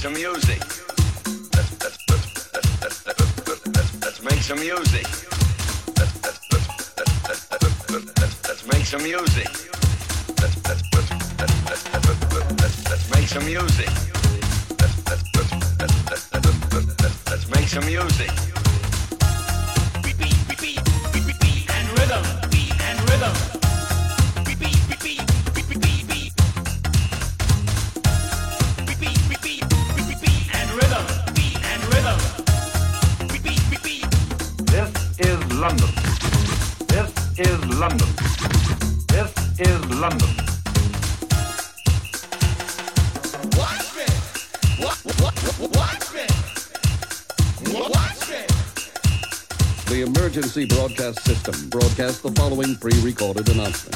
some music. Let's, let's, make some music. Let's, make some music. Let's, make some music. Let's, make some music. Beat, beat, beat, beat, and rhythm, beat and rhythm. London. This is London. Watch me. What, watch me. Watch me. The emergency broadcast system broadcasts the following pre-recorded announcement.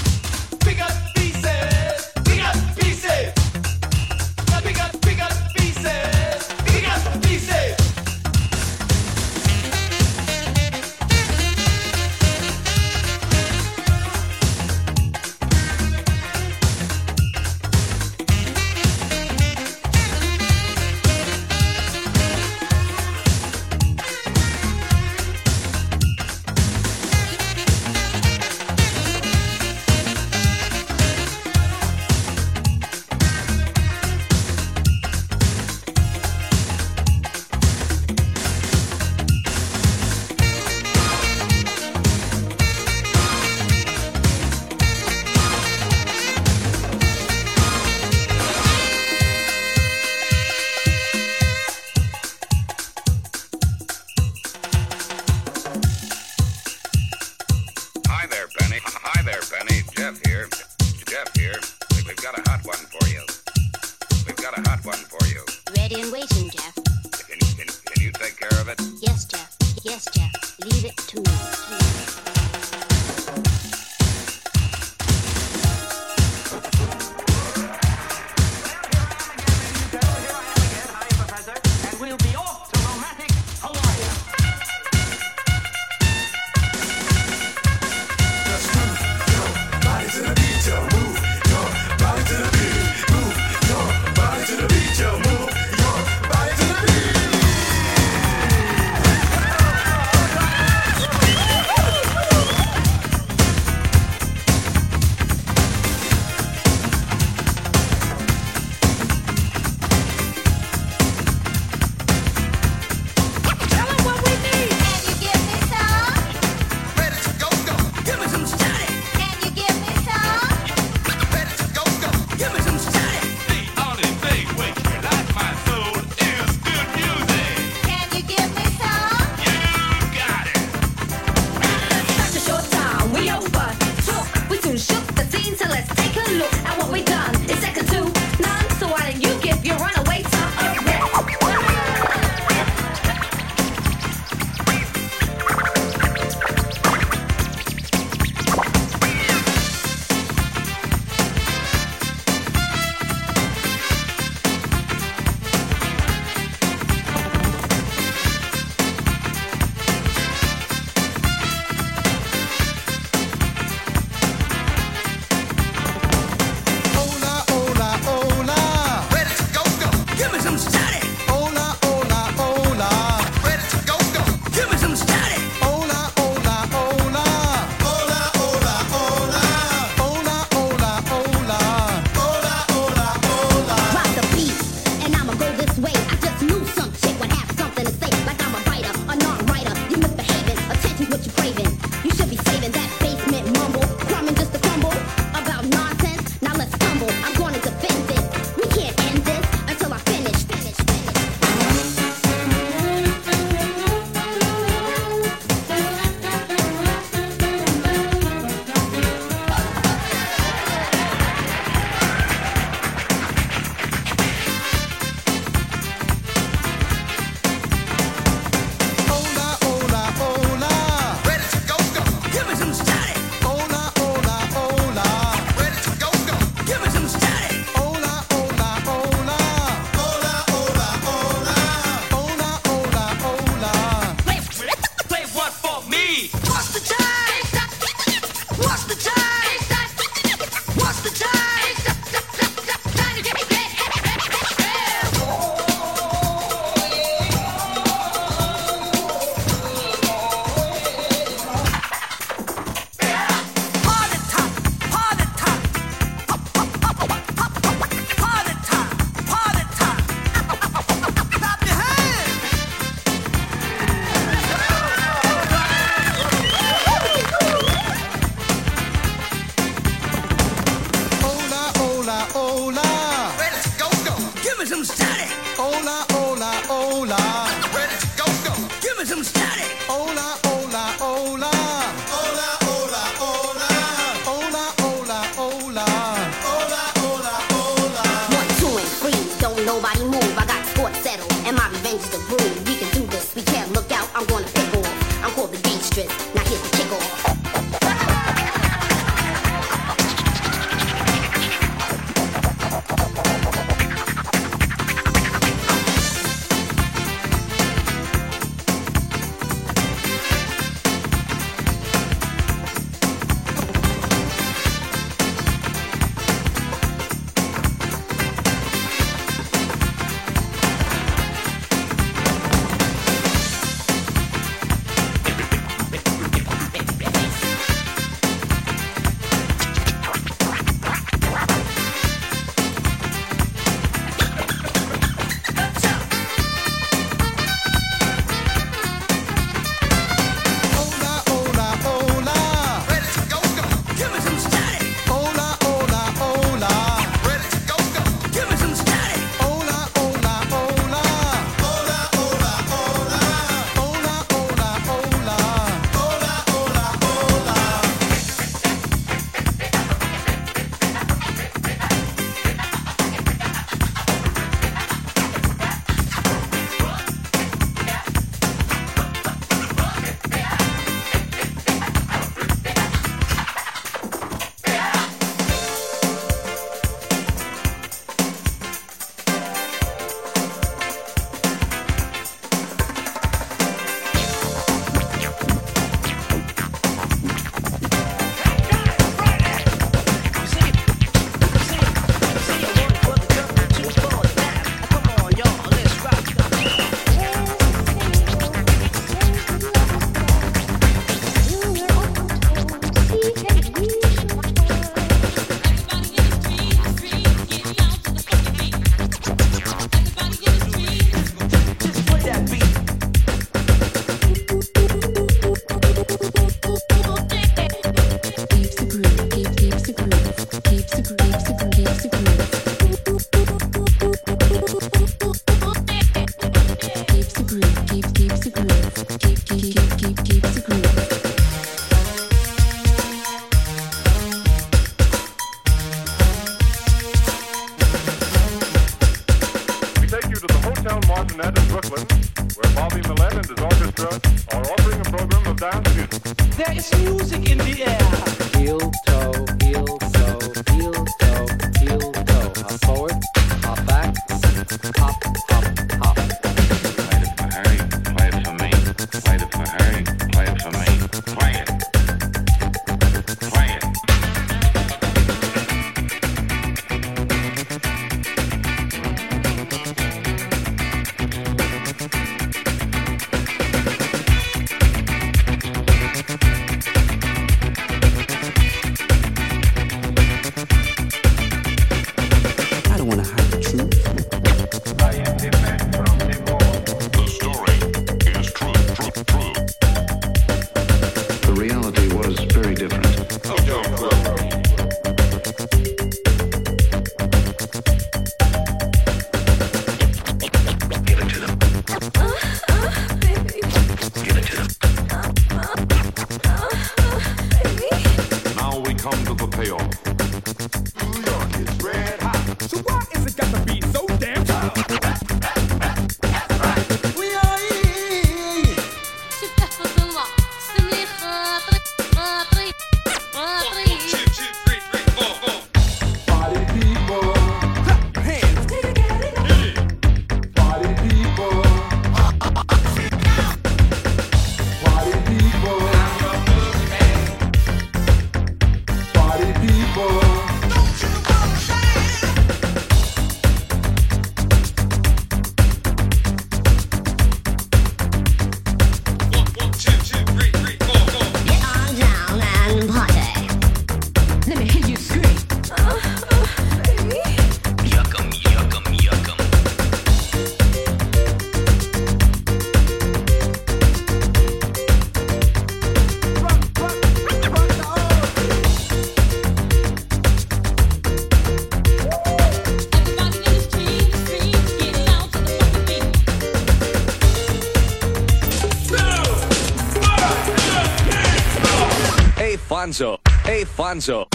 Alfonso.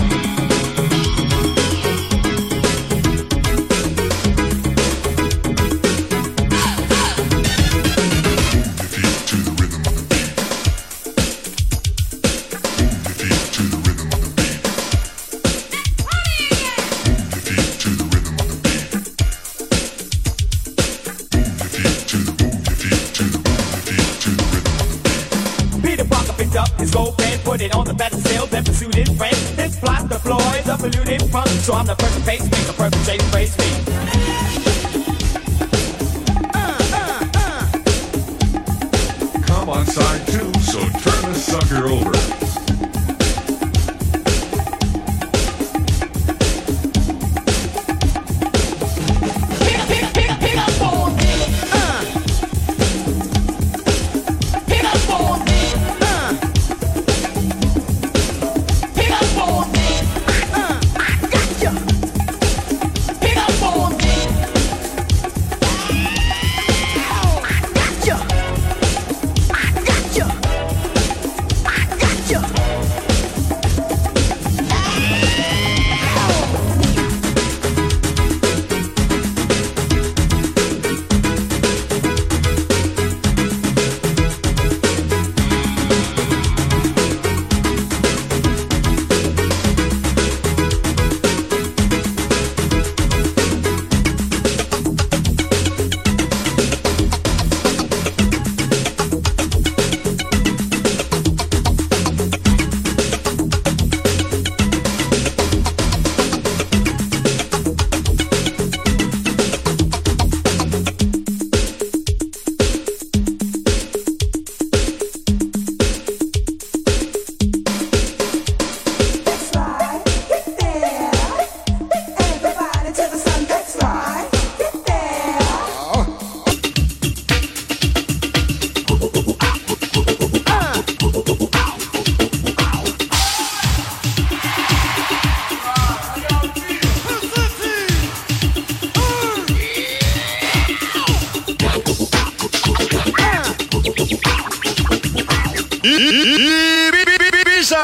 So I'm the first face, make The perfect straight face. Ibiza.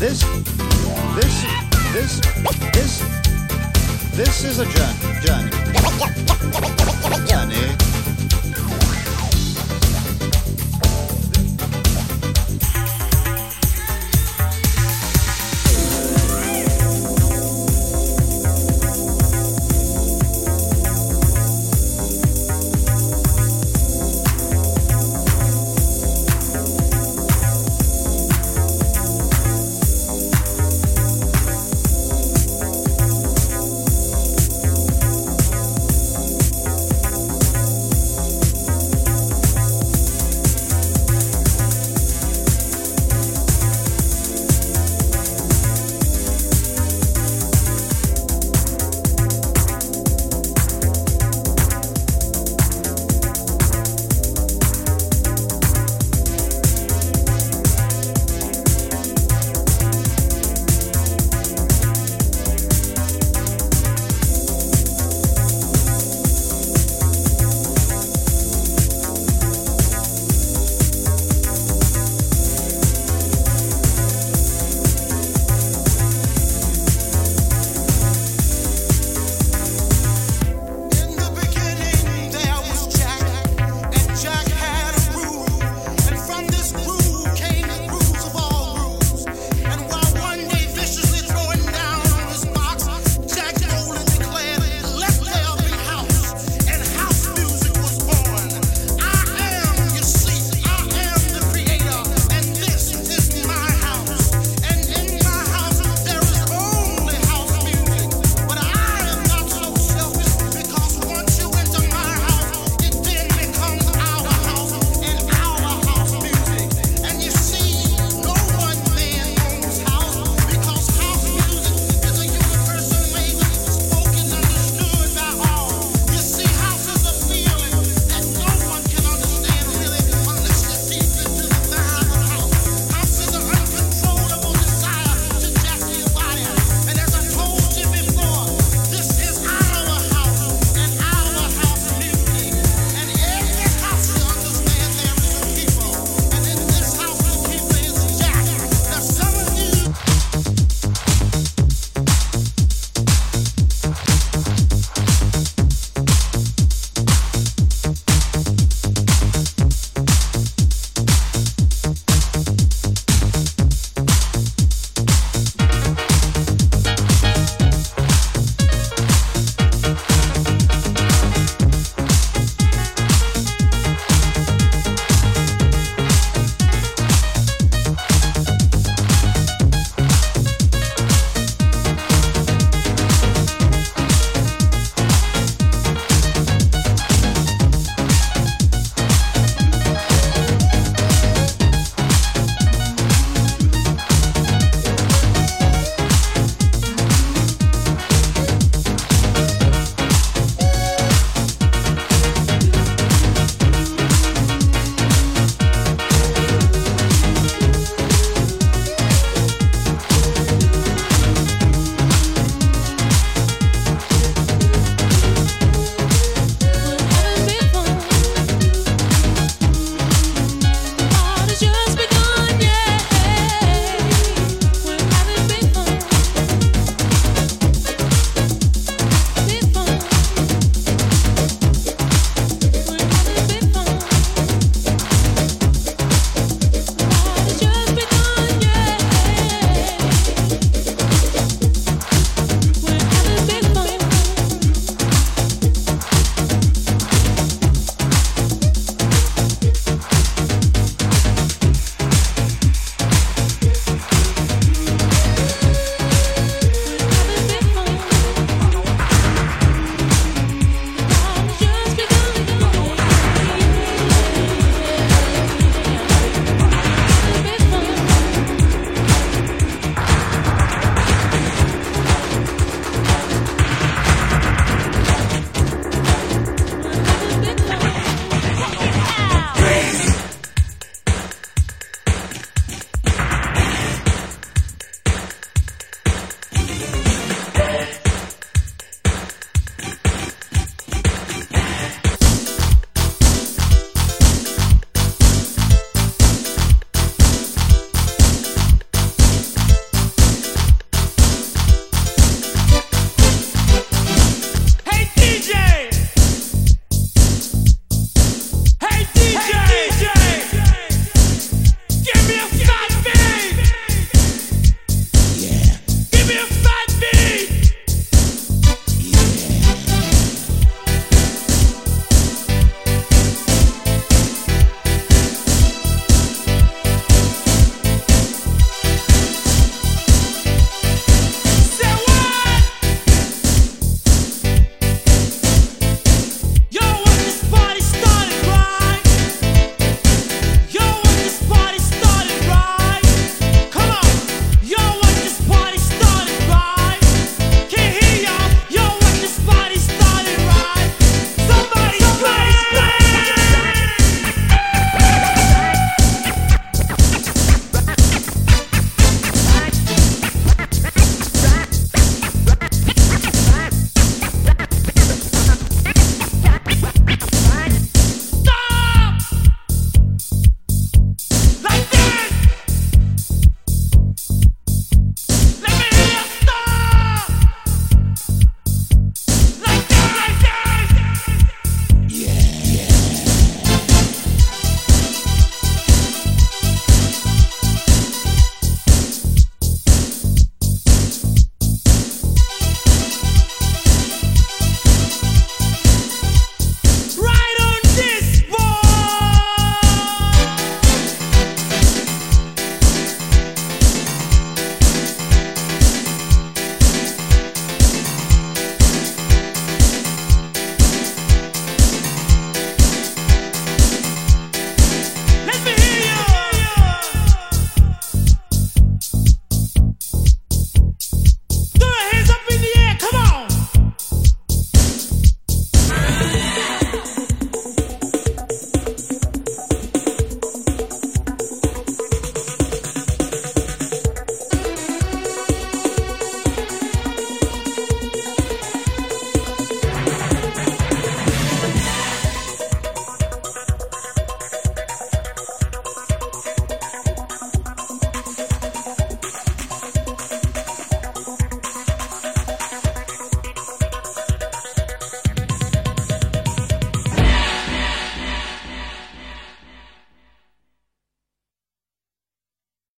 This, this, this, this, this is a journey. Journey. journey.